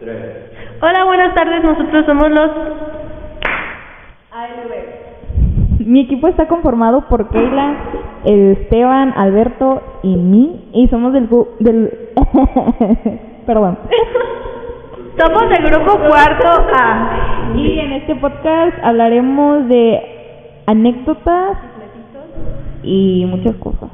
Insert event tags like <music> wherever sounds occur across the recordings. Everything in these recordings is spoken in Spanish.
Hola, buenas tardes. Nosotros somos los Mi equipo está conformado por Keila, Esteban, Alberto y mí. Y somos del... del <laughs> Perdón. <laughs> somos del grupo cuarto A. Y en este podcast hablaremos de anécdotas y muchas cosas.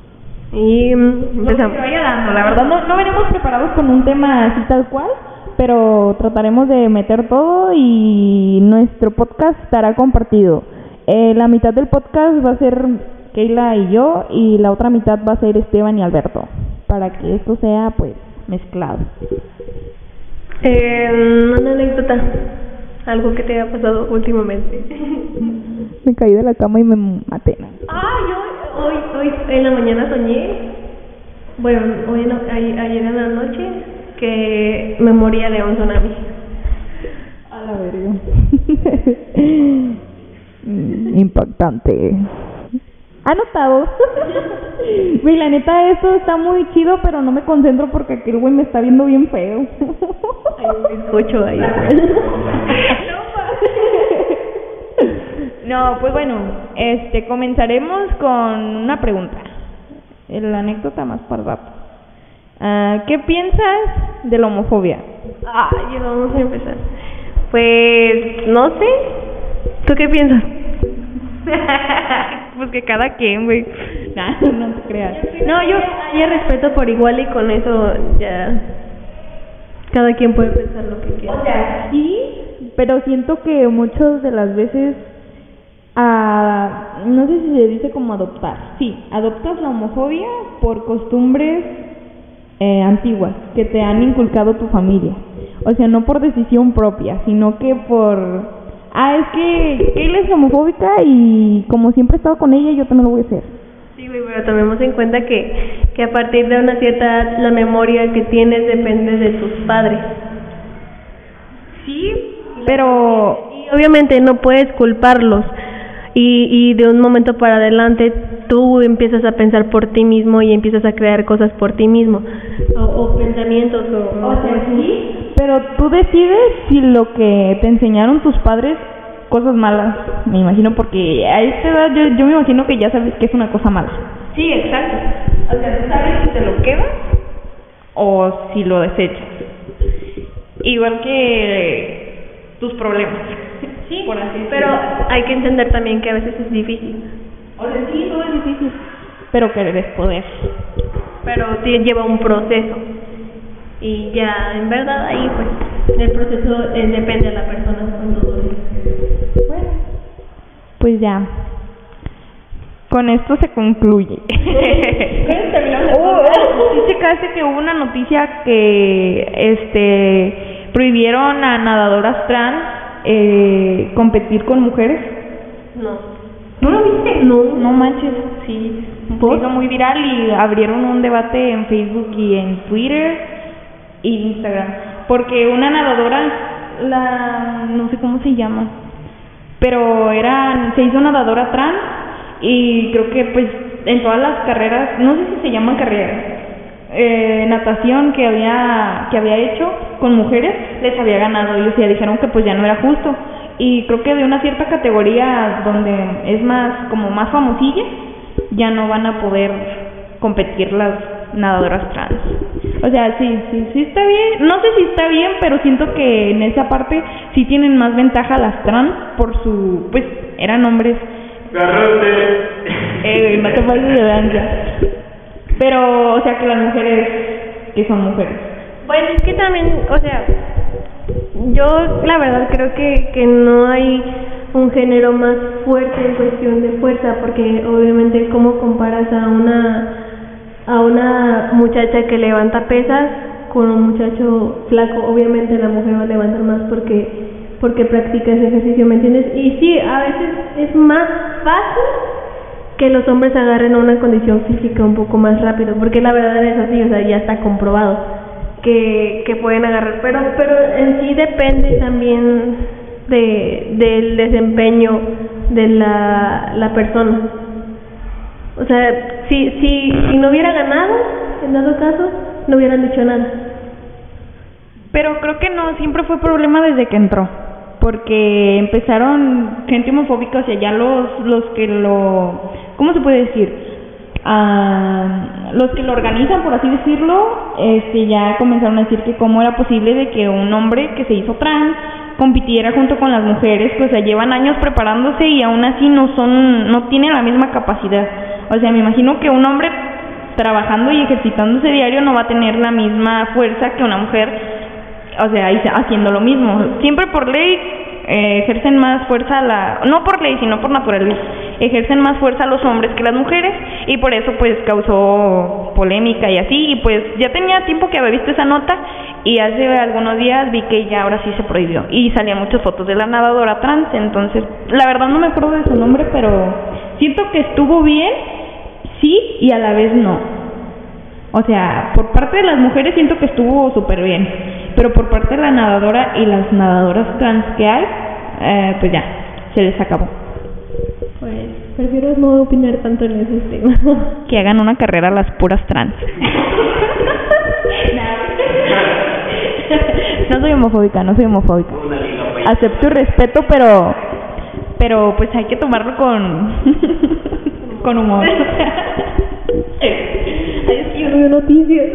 Y mm, empezamos. dando, la verdad no, no venimos preparados con un tema así tal cual, pero trataremos de meter todo y nuestro podcast estará compartido. Eh, la mitad del podcast va a ser Keila y yo y la otra mitad va a ser Esteban y Alberto, para que esto sea pues mezclado. Eh, una anécdota. Algo que te haya pasado últimamente. <laughs> Me caí de la cama y me maté. Ah, yo hoy, hoy en la mañana soñé, bueno, hoy en la- ayer en la noche, que me moría de un tsunami. A la verga. <laughs> Impactante. Anotado. <laughs> Güey, la neta, esto está muy chido, pero no me concentro porque aquel güey me está viendo bien feo. Hay un bizcocho ahí. <laughs> No, pues bueno, este, comenzaremos con una pregunta. La anécdota más para rato. Ah, ¿Qué piensas de la homofobia? Ay, ya vamos a empezar. Pues, no sé. ¿Tú qué piensas? <laughs> pues que cada quien, güey. <laughs> Nah, no te creas. No, yo hay respeto por igual y con eso ya cada quien puede pensar lo que quiera. O sea, sí, pero siento que muchas de las veces, ah, no sé si se dice como adoptar. Sí, adoptas la homofobia por costumbres eh, antiguas que te han inculcado tu familia. O sea, no por decisión propia, sino que por... Ah, es que Kayla es homofóbica y como siempre he estado con ella, yo también lo voy a hacer. Sí, güey, pero tomemos en cuenta que, que a partir de una cierta edad la memoria que tienes depende de tus padres. Sí, pero Y obviamente no puedes culparlos. Y, y de un momento para adelante tú empiezas a pensar por ti mismo y empiezas a crear cosas por ti mismo. O, o pensamientos o... O sea, sí, pero tú decides si lo que te enseñaron tus padres, cosas malas, me imagino, porque a esta edad yo, yo me imagino que ya sabes que es una cosa mala. Sí, exacto. O sea, tú sabes si te lo quedas o si lo desechas. Igual que tus problemas. Sí, por así pero decirlo. hay que entender también que a veces es difícil. O sea, sí, todo es difícil, pero querer es poder. Pero sí lleva un proceso. Y ya, en verdad, ahí pues el proceso eh, depende de la persona cuando dure. Bueno, pues ya. Con esto se concluye. <laughs> <laughs> Oh, oh, ¿sí checaste que hubo una noticia que este prohibieron a nadadoras trans eh, competir con mujeres? No. ¿No lo viste? No, no manches, sí. Se hizo muy viral y abrieron un debate en Facebook y en Twitter y Instagram. Porque una nadadora, la no sé cómo se llama, pero era, se hizo nadadora trans y creo que pues en todas las carreras, no sé si se llaman carreras, eh, natación que había que había hecho con mujeres les había ganado y o sea, dijeron que pues ya no era justo y creo que de una cierta categoría donde es más como más famosilla ya no van a poder competir las nadadoras trans. O sea, sí, sí, sí está bien. No sé si está bien, pero siento que en esa parte sí tienen más ventaja las trans por su, pues, eran hombres. Eh, no te pases de lanza. Pero, o sea, que las mujeres que son mujeres. Bueno, es que también, o sea, yo la verdad creo que, que no hay un género más fuerte en cuestión de fuerza, porque obviamente cómo comparas a una a una muchacha que levanta pesas con un muchacho flaco, obviamente la mujer va a levantar más porque porque practica ese ejercicio, ¿me entiendes? Y sí, a veces es más fácil que los hombres agarren una condición física un poco más rápido, porque la verdad es así, o sea, ya está comprobado que, que pueden agarrar, pero pero en sí depende también de del desempeño de la, la persona. O sea, si, si, si no hubiera ganado, en dado caso, no hubieran dicho nada. Pero creo que no, siempre fue problema desde que entró. Porque empezaron gente homofóbica, o sea, ya los, los que lo. ¿Cómo se puede decir? Ah, los que lo organizan, por así decirlo, este, ya comenzaron a decir que cómo era posible de que un hombre que se hizo trans compitiera junto con las mujeres, pues o sea, llevan años preparándose y aún así no son, no tienen la misma capacidad. O sea, me imagino que un hombre trabajando y ejercitándose diario no va a tener la misma fuerza que una mujer, o sea, haciendo lo mismo. Siempre por ley eh, ejercen más fuerza la, no por ley, sino por naturaleza, ejercen más fuerza los hombres que las mujeres y por eso pues causó polémica y así y pues ya tenía tiempo que había visto esa nota y hace algunos días vi que ya ahora sí se prohibió y salían muchas fotos de la nadadora trans, entonces la verdad no me acuerdo de su nombre, pero siento que estuvo bien, sí y a la vez no. O sea, por parte de las mujeres siento que estuvo súper bien, pero por parte de la nadadora y las nadadoras trans que hay, eh, pues ya, se les acabó. Pues prefiero no opinar tanto en ese tema. <laughs> Que hagan una carrera las puras trans. no soy homofóbica, no soy homofóbica. Acepto y respeto, pero pero pues hay que tomarlo con <laughs> con humor. Ay, es que yo no veo noticias.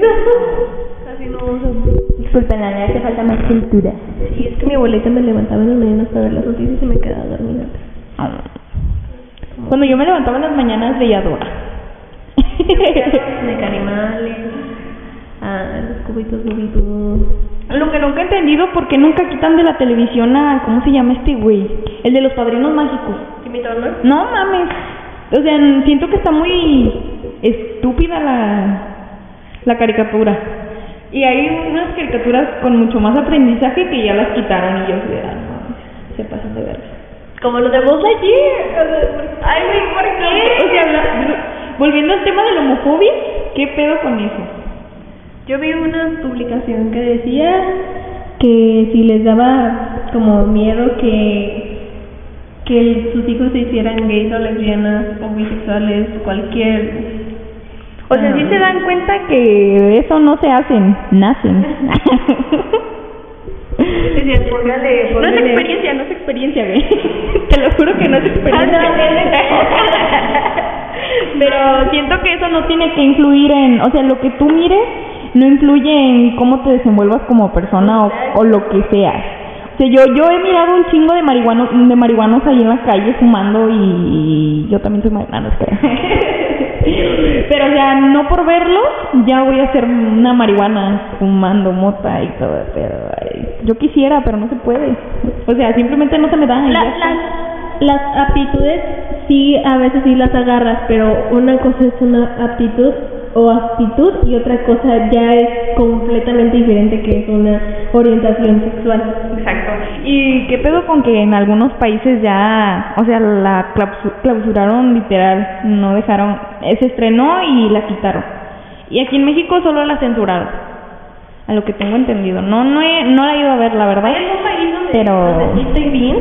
Casi no Disculpen, me hace falta más cultura. Sí, es que mi abuelita me levantaba en las mañanas para ver las noticias y me quedaba dormida. Cuando yo me levantaba en las mañanas veía Dora. de animales, ah, los cubitos cubitos. Lo que nunca he entendido, porque nunca quitan de la televisión a. ¿Cómo se llama este güey? El de los padrinos mágicos. ¿Timmy Turner? No mames. O sea, siento que está muy estúpida la, la caricatura. Y hay unas caricaturas con mucho más aprendizaje que ya las quitaron y yo se ah, no, se pasan de ver. Como los de Buzz Lightyear. Ay, güey, ¿por qué? O sea, volviendo al tema de la homofobia, ¿qué pedo con eso? Yo vi una publicación que decía que si les daba como miedo que que sus hijos se hicieran gays o lesbianas o bisexuales, cualquier... O sea, si se dan cuenta que eso no se hacen, nacen. <laughs> No es experiencia, no es experiencia, güey. <laughs> Te lo juro que no es experiencia. <laughs> Pero siento que eso no tiene que influir en, o sea, lo que tú mires no influye en cómo te desenvuelvas como persona o, o lo que seas. O sea, yo, yo he mirado un chingo de marihuanos, de marihuanos ahí en la calle fumando y, yo también soy marihuana, <laughs> Pero, o sea, no por verlos, ya voy a ser una marihuana fumando mota y todo. Pero yo quisiera, pero no se puede. O sea, simplemente no se me dan. las, las aptitudes, sí, a veces sí las agarras, pero una cosa es una aptitud o actitud y otra cosa ya es completamente diferente que es una orientación sexual. Exacto. ¿Y qué pedo con que en algunos países ya, o sea, la clausuraron literal, no dejaron, se estrenó y la quitaron? Y aquí en México solo la censuraron. A lo que tengo entendido. No no he, no la he ido a ver, la verdad. ¿Hay algún país donde, pero... donde bien?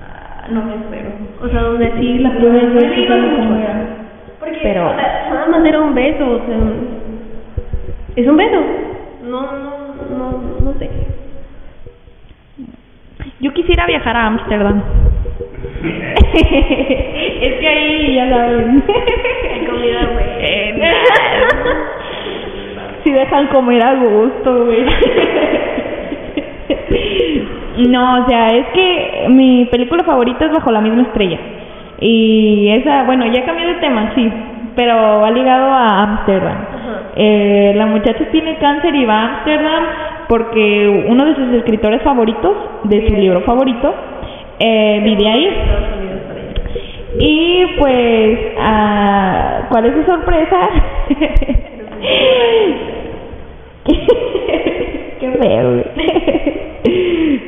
Ah, no me espero. O sea, donde sí la de pero... nada más era un beso, o sea, es un beso. No, no, no, no sé. Yo quisiera viajar a Ámsterdam. <laughs> es que ahí ya saben. Hay comida buena. <laughs> si dejan comer a gusto, güey. <laughs> no, o sea, es que mi película favorita es Bajo la misma estrella. Y esa, bueno, ya cambió de tema, sí, pero va ligado a Ámsterdam. Eh, la muchacha tiene cáncer y va a Ámsterdam porque uno de sus escritores favoritos, de su libro favorito, eh, vive ahí. Y pues, ah, ¿cuál es su sorpresa? <laughs> Qué feo,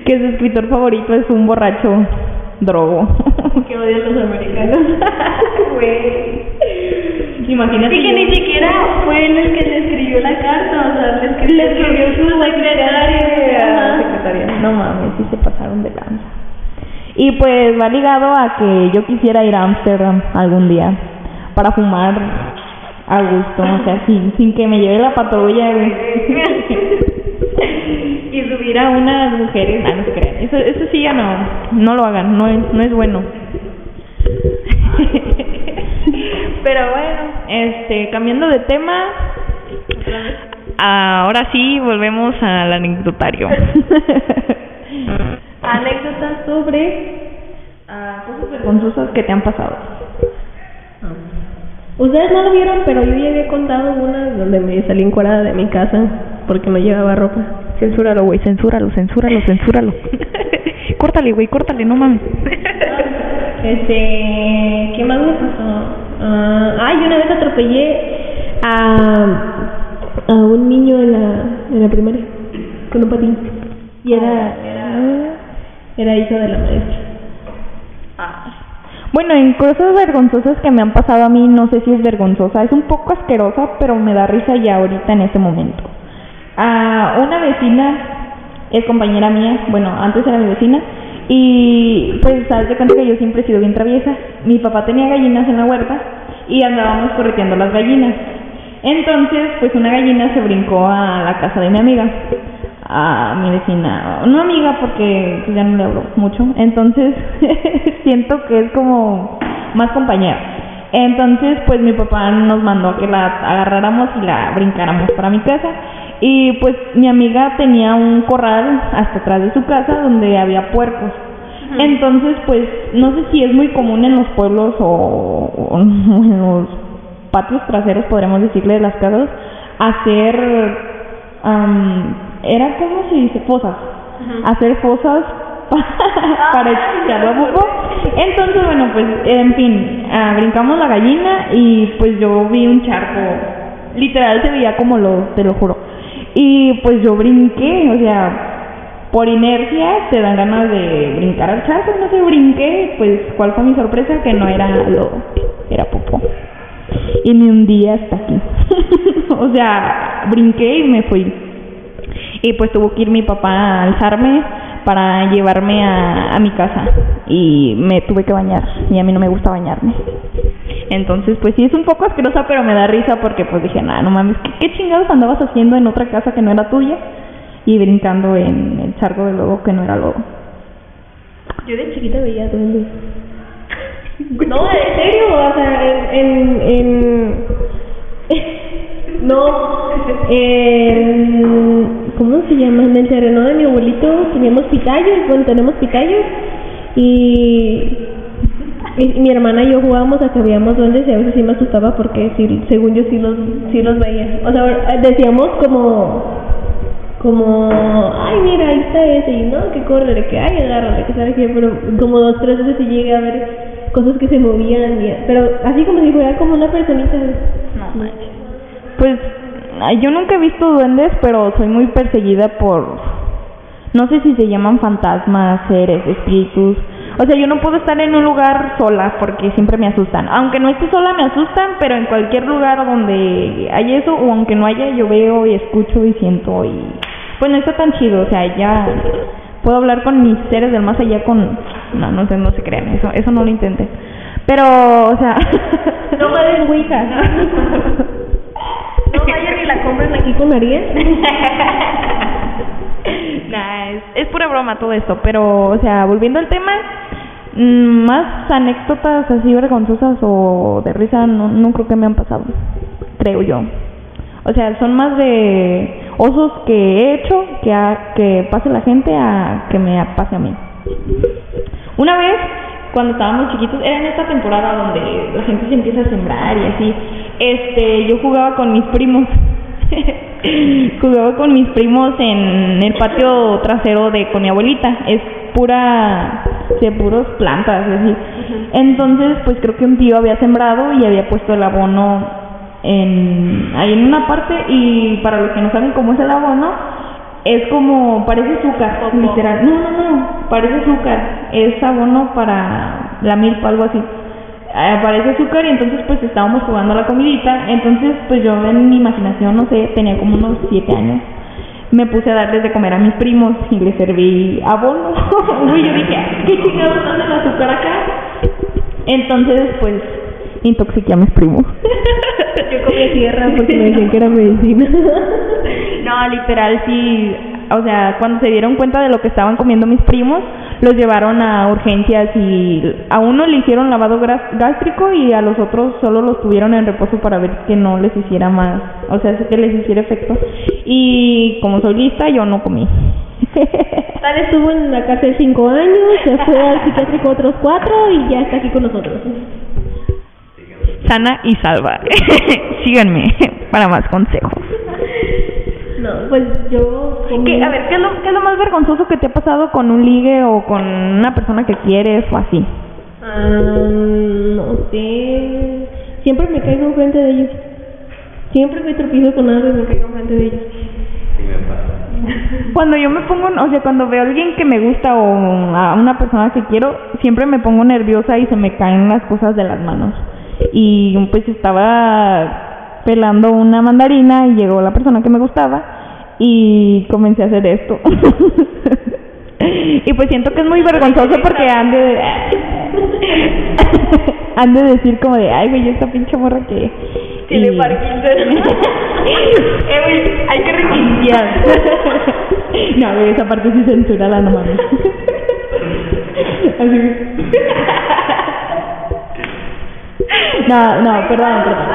que su escritor favorito es un borracho drogo. que odian los americanos. <laughs> Imagínate. Y que ni siquiera fue el que le escribió la carta, o sea, le escribió, le escribió su secretaria. secretaria. No mames, sí se pasaron de lanza. Y pues va ligado a que yo quisiera ir a Amsterdam algún día para fumar a gusto, o sea, sin, sin que me lleve la patrulla, güey. <laughs> despedir a unas mujeres, ah, no se crean, eso, eso sí ya no, no lo hagan, no es, no es bueno. <laughs> Pero bueno, este, cambiando de tema, ahora sí volvemos al anecdotario. <laughs> Anécdotas sobre uh, cosas vergonzosas que te han pasado. Ustedes no lo vieron, pero yo ya había contado una donde me salí encuadrada de mi casa porque no llevaba ropa. Censúralo, güey, censúralo, censúralo, censúralo. <laughs> córtale, güey, córtale, no mames. este, ¿qué más me pasó? Uh, ay, una vez atropellé a, a un niño en la, en la primaria con un patín. Y era, era, era hijo de la maestra. Ah. Bueno, en cosas vergonzosas que me han pasado a mí, no sé si es vergonzosa, es un poco asquerosa, pero me da risa ya ahorita en este momento. A una vecina, es compañera mía, bueno, antes era mi vecina, y pues sabes de cuenta que yo siempre he sido bien traviesa. Mi papá tenía gallinas en la huerta y andábamos correteando las gallinas. Entonces, pues una gallina se brincó a la casa de mi amiga, a mi vecina, no amiga porque pues, ya no le hablo mucho, entonces <laughs> siento que es como más compañera. Entonces, pues mi papá nos mandó que la agarráramos y la brincáramos para mi casa. Y pues mi amiga tenía un corral hasta atrás de su casa donde había puercos. Entonces, pues no sé si es muy común en los pueblos o, <laughs> en los patios traseros, podríamos decirle, de las casas, hacer, era como se dice, fosas, hacer fosas <laughs> para echar la Entonces, bueno, pues en fin, ah, brincamos la gallina y pues yo vi un charco, literal se veía como lo, te lo juro. Y pues yo brinqué, o sea, por inercia te dan ganas de brincar al charco, no sé, brinqué, pues cuál fue mi sorpresa que no era lo, era popó. Y me hundí hasta aquí. <laughs> o sea, brinqué y me fui. Y pues tuvo que ir mi papá a alzarme para llevarme a, a mi casa y me tuve que bañar y a mí no me gusta bañarme. Entonces, pues sí, es un poco asquerosa, pero me da risa porque pues dije, nada, no mames, ¿qué, chingados andabas haciendo en otra casa que no era tuya? Y brincando en el charco de lobo que no era lobo. Yo de chiquita veía duendes. No, en serio, o sea, en... en, <laughs> no, en, ¿cómo se llama? En el terreno de mi abuelito teníamos pitayos, bueno, tenemos pitayos y mi hermana y yo jugábamos a que veíamos duendes y a veces sí me asustaba porque sí, según yo sí los, sí los veía. O sea, decíamos como, como, ay, mira, ahí está ese, y no, que corre, que ay, agárrale, que sabe qué, pero como dos, tres veces sí llegué a ver cosas que se movían, y, pero así como si fuera como una personita. No. Pues yo nunca he visto duendes, pero soy muy perseguida por, no sé si se llaman fantasmas, seres, espíritus o sea, yo no puedo estar en un lugar sola porque siempre me asustan. Aunque no esté sola me asustan, pero en cualquier lugar donde hay eso o aunque no haya, yo veo y escucho y siento y pues no está tan chido, o sea, ya puedo hablar con mis seres del más allá con no, no sé, no se crean, eso eso no lo intenten. Pero, o sea, no vayan Wicca. <laughs> no vayan y la compren aquí con María. <laughs> nah, es, es pura broma todo esto, pero, o sea, volviendo al tema, Mm, más anécdotas así vergonzosas o de risa no, no creo que me han pasado, creo yo. O sea, son más de osos que he hecho que a, que pase la gente a que me pase a mí. Una vez, cuando estábamos chiquitos, era en esta temporada donde la gente se empieza a sembrar y así, este, yo jugaba con mis primos. <laughs> jugaba con mis primos en el patio trasero de con mi abuelita. Es pura de puros plantas, así. Entonces, pues creo que un tío había sembrado y había puesto el abono en ahí en una parte y para los que no saben cómo es el abono, es como parece azúcar, literal. No, no, no, parece azúcar. Es abono para la milpa algo así. Eh, parece azúcar y entonces pues estábamos jugando a la comidita, entonces pues yo en mi imaginación, no sé, tenía como unos siete años me puse a darles de comer a mis primos y les serví abono. <laughs> y yo dije, ¿qué chingados el azúcar acá? Entonces, pues, intoxiqué a mis primos. <laughs> yo comí tierra porque me decían que era medicina. <laughs> no, literal, sí. o sea, cuando se dieron cuenta de lo que estaban comiendo mis primos, los llevaron a urgencias y a uno le hicieron lavado gástrico y a los otros solo los tuvieron en reposo para ver que no les hiciera más, o sea, que les hiciera efecto. Y como soy lista, yo no comí. <laughs> Tal estuvo en la cárcel cinco años, se fue al psiquiátrico otros cuatro y ya está aquí con nosotros. Sana y salva. <laughs> Síganme para más consejos. No, pues yo... ¿Qué, a ver, ¿qué es, lo, ¿qué es lo más vergonzoso que te ha pasado con un ligue o con una persona que quieres o así? Ah, no sé. Siempre me caigo enfrente de ellos. Siempre me tropiezo con algo y me caigo enfrente de ellos. <laughs> Cuando yo me pongo, o sea, cuando veo a alguien que me gusta o a una persona que quiero, siempre me pongo nerviosa y se me caen las cosas de las manos. Y pues estaba pelando una mandarina y llegó la persona que me gustaba y comencé a hacer esto. <laughs> y pues siento que es muy vergonzoso porque han de, <laughs> han de decir como de, ay, güey, esta pinche morra que... Tiene Parkinson. <laughs> eh, güey, hay que reiniciar. no, güey, esa parte sí censura la nomás. Así No, no, perdón, perdón.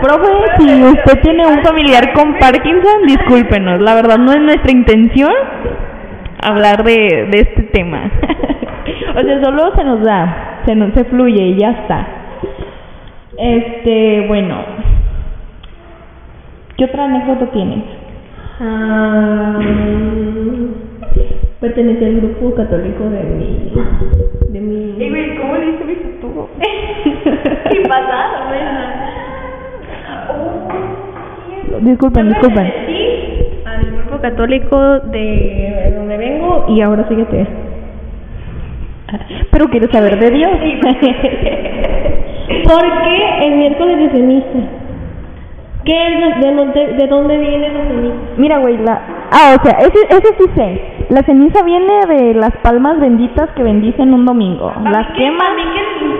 Profe, si usted tiene un familiar con Parkinson, discúlpenos. La verdad no es nuestra intención hablar de, de este tema. <laughs> o sea, solo se nos da, se, nos, se fluye y ya está. Este, bueno. ¿Qué otra anécdota tienes? Ah, pertenece al grupo católico de mi... De mi... ¿cómo le hice mi futuro? <laughs> ¿Qué pasado, oh, Disculpen, disculpen. Sí, al grupo católico de donde vengo y ahora síguete. Pero quiero saber de Dios. ¿Por qué el miércoles de ceniza? ¿Qué es de, de, de dónde viene la ceniza? Mira, güey, la... Ah, o sea, ese, ese sí sé. La ceniza viene de las palmas benditas que bendicen un domingo. Las queman.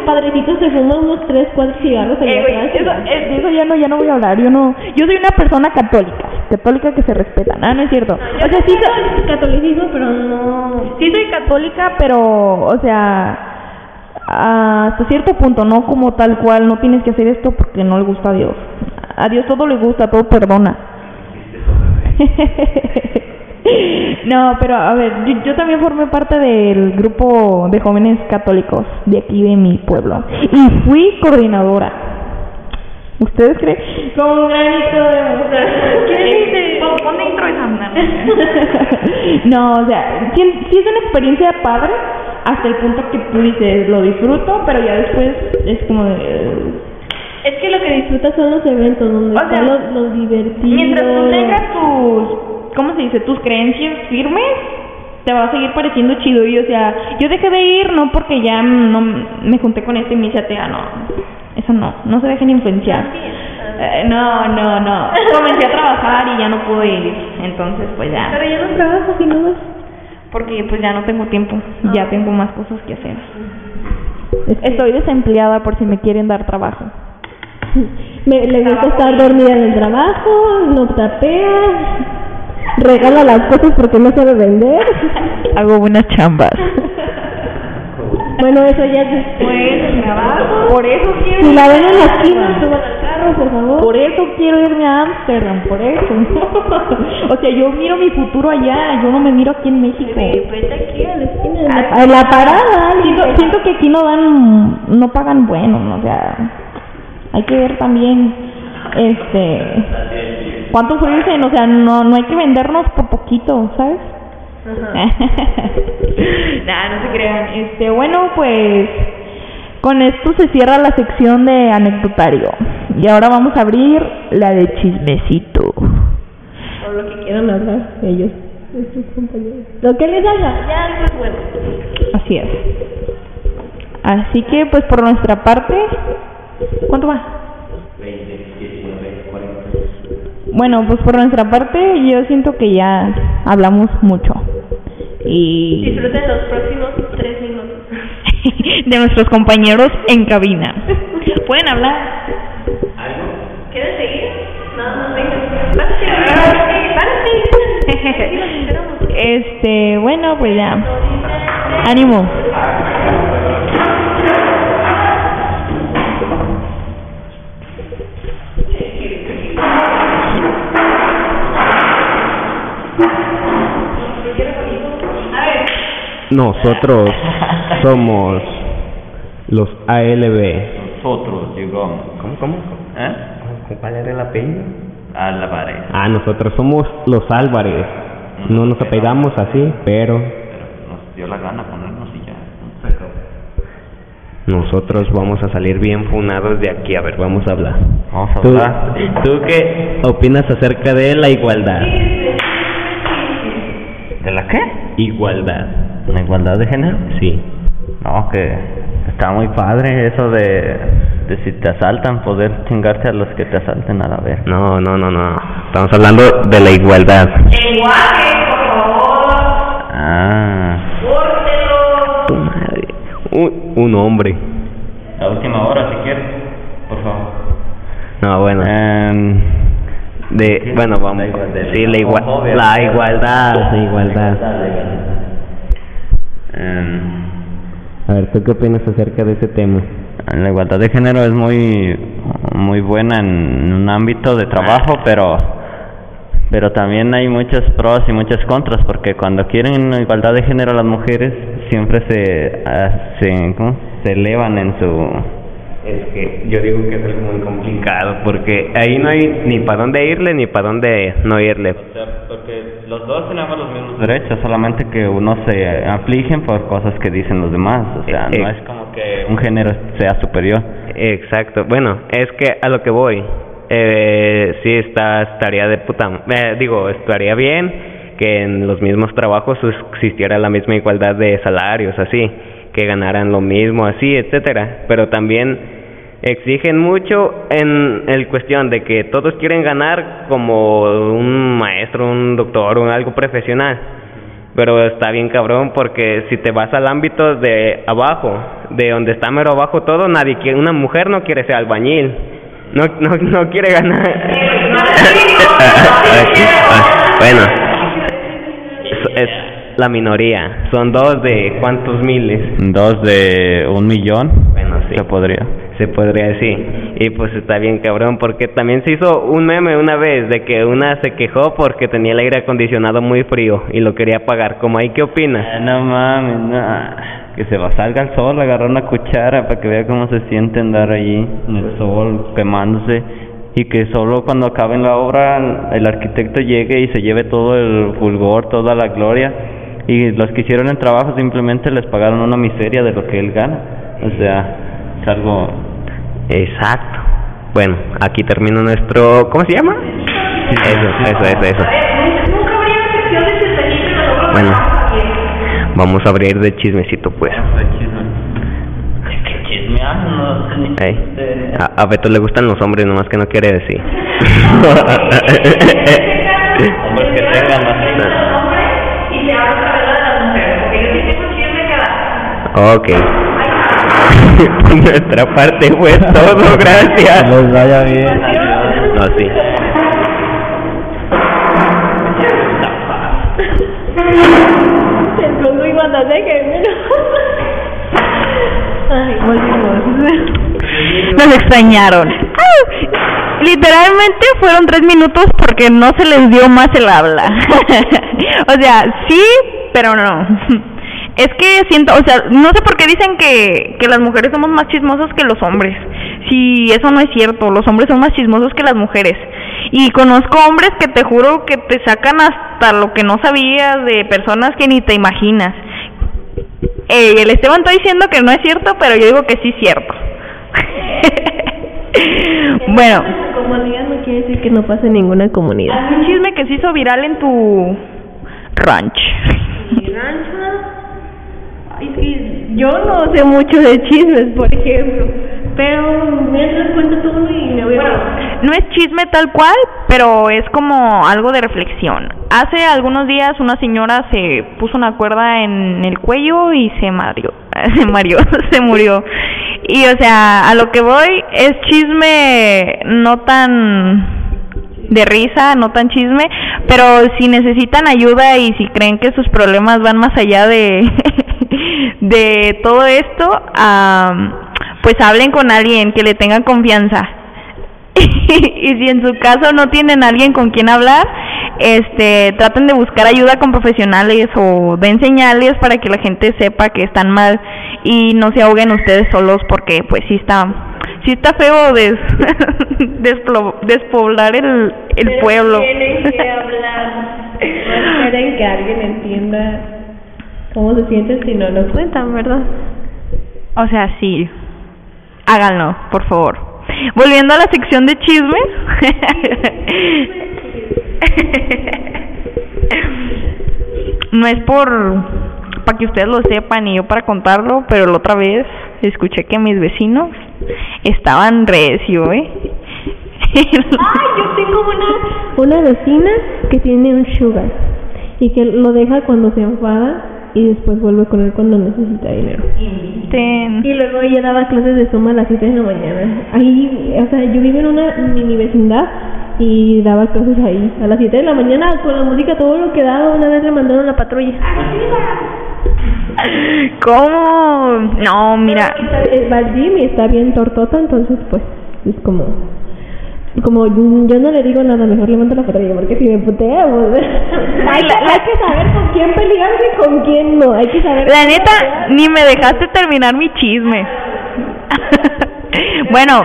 Padrecito se fuma unos 3, 4 cigarros eh, güey, eso, eh, eso ya no, ya no voy a hablar. Yo no... Yo soy una persona católica. Católica que se respeta. Ah, no es cierto. o sea, sí soy catolicismo, pero no... Sí soy católica, pero, o sea hasta cierto punto, no como tal cual, no tienes que hacer esto porque no le gusta a Dios. A Dios todo le gusta, todo perdona. <laughs> no, pero a ver, yo, también formé parte del grupo de jóvenes católicos de aquí de mi pueblo y fui coordinadora. ¿Ustedes creen? Como un granito de <laughs> ¿Qué dice? Pon intro <laughs> No, o sea, sí, sí es una experiencia padre hasta el punto que tú dices, lo disfruto, pero ya después es como de es que lo que disfrutas son los eventos donde están los, divertidos. Mientras tú tengas tus, ¿cómo se dice? Tus creencias firmes, te va a seguir pareciendo chido. Y o sea, yo dejé de ir no porque ya no me junté con este y me ah, no, eso no, no se dejen influenciar. Eh, no, no, no. Comencé a trabajar y ya no pude ir. Entonces, pues ya. Pero ya no trabajo, si no Porque pues ya no tengo tiempo. Ya ah. tengo más cosas que hacer. Estoy desempleada por si me quieren dar trabajo. Me, le gusta estar dormida en el trabajo, no tapea, regala las cosas porque no sabe vender. <laughs> Hago buenas chambas. Bueno, eso ya es después trabajo. Por eso quiero. Si la ven en la esquina, suban al carro, por favor. Por eso quiero irme a Amsterdam, por eso. <laughs> o sea, yo miro mi futuro allá, yo no me miro aquí en México. Vete aquí a la esquina. A, la parada. Siento, siento que aquí no dan, no pagan bueno, o sea hay que ver también este cuánto ofrecen, o sea, no no hay que vendernos por poquito, ¿sabes? <laughs> Nada, no se crean. Este, bueno, pues con esto se cierra la sección de anecdotario. Y ahora vamos a abrir la de chismecito. O lo que quieran hablar ellos, sus compañeros. Lo que les haga, ya es bueno. Así es. Así que pues por nuestra parte ¿Cuánto va? 20, 19, 40. Bueno, pues por nuestra parte yo siento que ya hablamos mucho. Y disfruten los próximos tres minutos <laughs> de nuestros compañeros en cabina. ¿Pueden hablar? ¿Algo? ¿Quieres seguir? No, no, venga. Este, bueno, pues ya. Ánimo. Nosotros somos los ALB. Nosotros llegamos. ¿Cómo, cómo? ¿Eh? ¿Cuál era el apellido? Álvarez. Ah, nosotros somos los Álvarez. No nos apellidamos así, pero Pero nos dio la gana ponernos y ya. nosotros vamos a salir bien funados de aquí. A ver, vamos a hablar. Vamos a ¿Tú, hablar. ¿Tú qué opinas acerca de la igualdad? ¿De la qué? Igualdad. ¿La igualdad de género? Sí. No, que está muy padre eso de, de si te asaltan, poder chingarte a los que te asalten a la vez. No, no, no, no. Estamos hablando de la igualdad. Ah, Tu madre. Un, un hombre. la última hora si quieres, por favor. No, bueno. Em, De, bueno, vamos. La igualdad. Sí, la, igua- Homofobia. la igualdad. La igualdad. em, A ver, ¿tú qué opinas acerca de ese tema? la igualdad de género es muy muy buena en un ámbito de trabajo, pero pero también hay muchos pros y muchas contras porque cuando quieren igualdad de género las mujeres siempre se hacen, ¿cómo? se elevan en su Es que yo digo que es algo muy complicado porque ahí no hay ni para dónde irle ni para dónde no irle. porque los dos tenemos los mismos derechos, solamente que uno se afligen por cosas que dicen los demás, o sea, Eh, no es como que un género sea superior. Exacto. Bueno, es que a lo que voy. Eh, sí, está, estaría de puta. eh, digo, estaría bien que en los mismos trabajos existiera la misma igualdad de salarios, así, que ganaran lo mismo, así, etcétera. Pero también exigen mucho en el cuestión de que todos quieren ganar como un maestro, un doctor, o algo profesional. Pero está bien cabrón porque si te vas al ámbito de abajo, de donde está mero abajo todo, nadie quiere, una mujer no quiere ser albañil. No, no, no quiere ganar. <laughs> bueno, es, es la minoría. Son dos de cuántos miles. Dos de un millón, Bueno, sí. se podría. Se podría decir. Y pues está bien cabrón, porque también se hizo un meme una vez de que una se quejó porque tenía el aire acondicionado muy frío y lo quería apagar. Como ahí, ¿qué opinas? Ah, no mames. Que se va, salga al sol, agarrar una cuchara para que vea cómo se siente andar allí en el sol quemándose y que solo cuando acaben la obra el arquitecto llegue y se lleve todo el fulgor, toda la gloria y los que hicieron el trabajo simplemente les pagaron una miseria de lo que él gana. O sea, es algo... Exacto. Bueno, aquí termina nuestro... ¿Cómo se llama? Eso, eso, eso, eso. Bueno, vamos a abrir de chismecito, pues. A, a Beto le gustan los hombres, nomás que no quiere decir. Hombres que tengan más... Ok. Nuestra parte fue todo, <laughs> gracias. Les vaya bien. No, sí. Género. Ay, volvimos. Nos extrañaron. ¡Ay! Literalmente fueron tres minutos porque no se les dio más el habla. <laughs> o sea, sí, pero no. Es que siento, o sea, no sé por qué dicen que, que las mujeres somos más chismosas que los hombres. Si eso no es cierto, los hombres son más chismosos que las mujeres. Y conozco hombres que te juro que te sacan hasta lo que no sabías de personas que ni te imaginas. Eh, el Esteban está diciendo que no es cierto, pero yo digo que sí es cierto. <laughs> bueno, Como digan, no quiere decir que no pase en ninguna comunidad. un chisme que se hizo viral en tu ranch. Mi rancho. Ay, yo no sé mucho de chismes, por ejemplo. Pero mientras cuento tú y me voy a. No es chisme tal cual, pero es como algo de reflexión. Hace algunos días una señora se puso una cuerda en el cuello y se mareó, <laughs> se mareó, <laughs> se murió. Y o sea, a lo que voy es chisme no tan de risa, no tan chisme, pero si necesitan ayuda y si creen que sus problemas van más allá de <laughs> de todo esto, pues hablen con alguien que le tenga confianza. <laughs> y si en su caso no tienen alguien con quien hablar, este traten de buscar ayuda con profesionales o den señales para que la gente sepa que están mal y no se ahoguen ustedes solos porque pues sí está sí está feo des, <laughs> despoblar el, el pueblo tienen que hablar <laughs> esperen que alguien entienda cómo se sienten si no lo cuentan verdad o sea sí. Háganlo por favor. Volviendo a la sección de chismes. <laughs> No es por para que ustedes lo sepan y yo para contarlo, pero la otra vez escuché que mis vecinos estaban recio, ¿eh? <laughs> Ay, yo tengo una una vecina que tiene un sugar y que lo deja cuando se enfada y después vuelve con él cuando necesita dinero. Y luego ella daba clases de suma a las 7 de la mañana. Ahí, o sea, yo vivo en una mini vecindad y daba clases ahí a las 7 de la mañana con la música todo lo que daba una vez le mandaron la patrulla <laughs> ¿cómo? no mira va al gym y está bien tortota entonces pues es como como yo no le digo nada mejor le mando la patrulla porque si me putea pues, <laughs> hay, hay, que saber con quién pelearse y con quién no hay que saber la neta ni me dejaste terminar mi chisme. <laughs> Bueno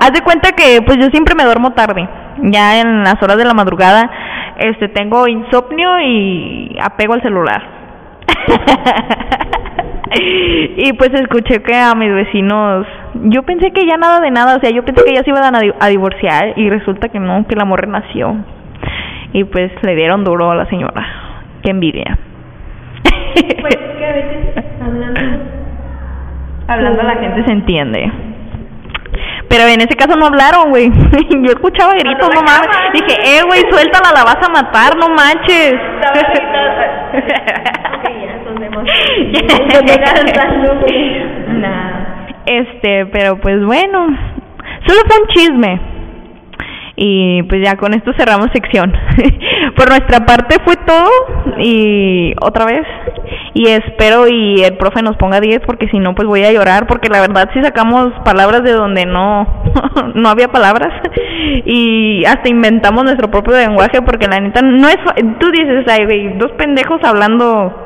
haz de cuenta que pues yo siempre me duermo tarde ya en las horas de la madrugada este tengo insomnio y apego al celular. <laughs> Y pues escuché que a mis vecinos yo pensé que ya nada de nada o sea yo pensé que ya se iban a, a divorciar y resulta que no que la morra nació y pues le dieron duro a la señora. Qué envidia. Pues que a veces hablando <laughs> hablando la gente se entiende. Pero en ese caso no hablaron, güey. <laughs> Yo escuchaba gritos, no mames. Dije, eh, güey, suéltala, la vas a matar, no manches. <laughs> Este, pero pues bueno. Solo fue un chisme. Y pues ya con esto cerramos sección. <laughs> Por nuestra parte fue todo. Y otra vez. Y espero y el profe nos ponga 10 porque si no pues voy a llorar porque la verdad si sacamos palabras de donde no <laughs> no había palabras y hasta inventamos nuestro propio lenguaje porque la neta no es tú dices ay dos pendejos hablando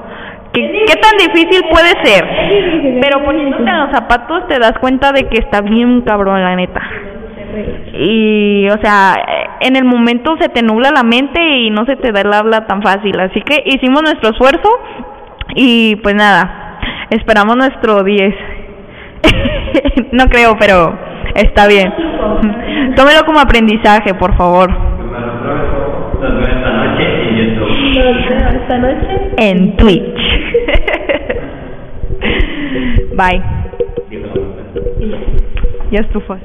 ¿Qué, ¿Qué tan difícil puede ser? Pero poniéndote en los zapatos te das cuenta de que está bien cabrón, la neta. Y o sea en el momento se te nubla la mente y no se te da el habla tan fácil. Así que hicimos nuestro esfuerzo y pues nada esperamos nuestro 10 <laughs> no creo pero está bien. <laughs> Tómelo como aprendizaje por favor <laughs> esta noche en Twitch. <laughs> Bye. Ya. Estufas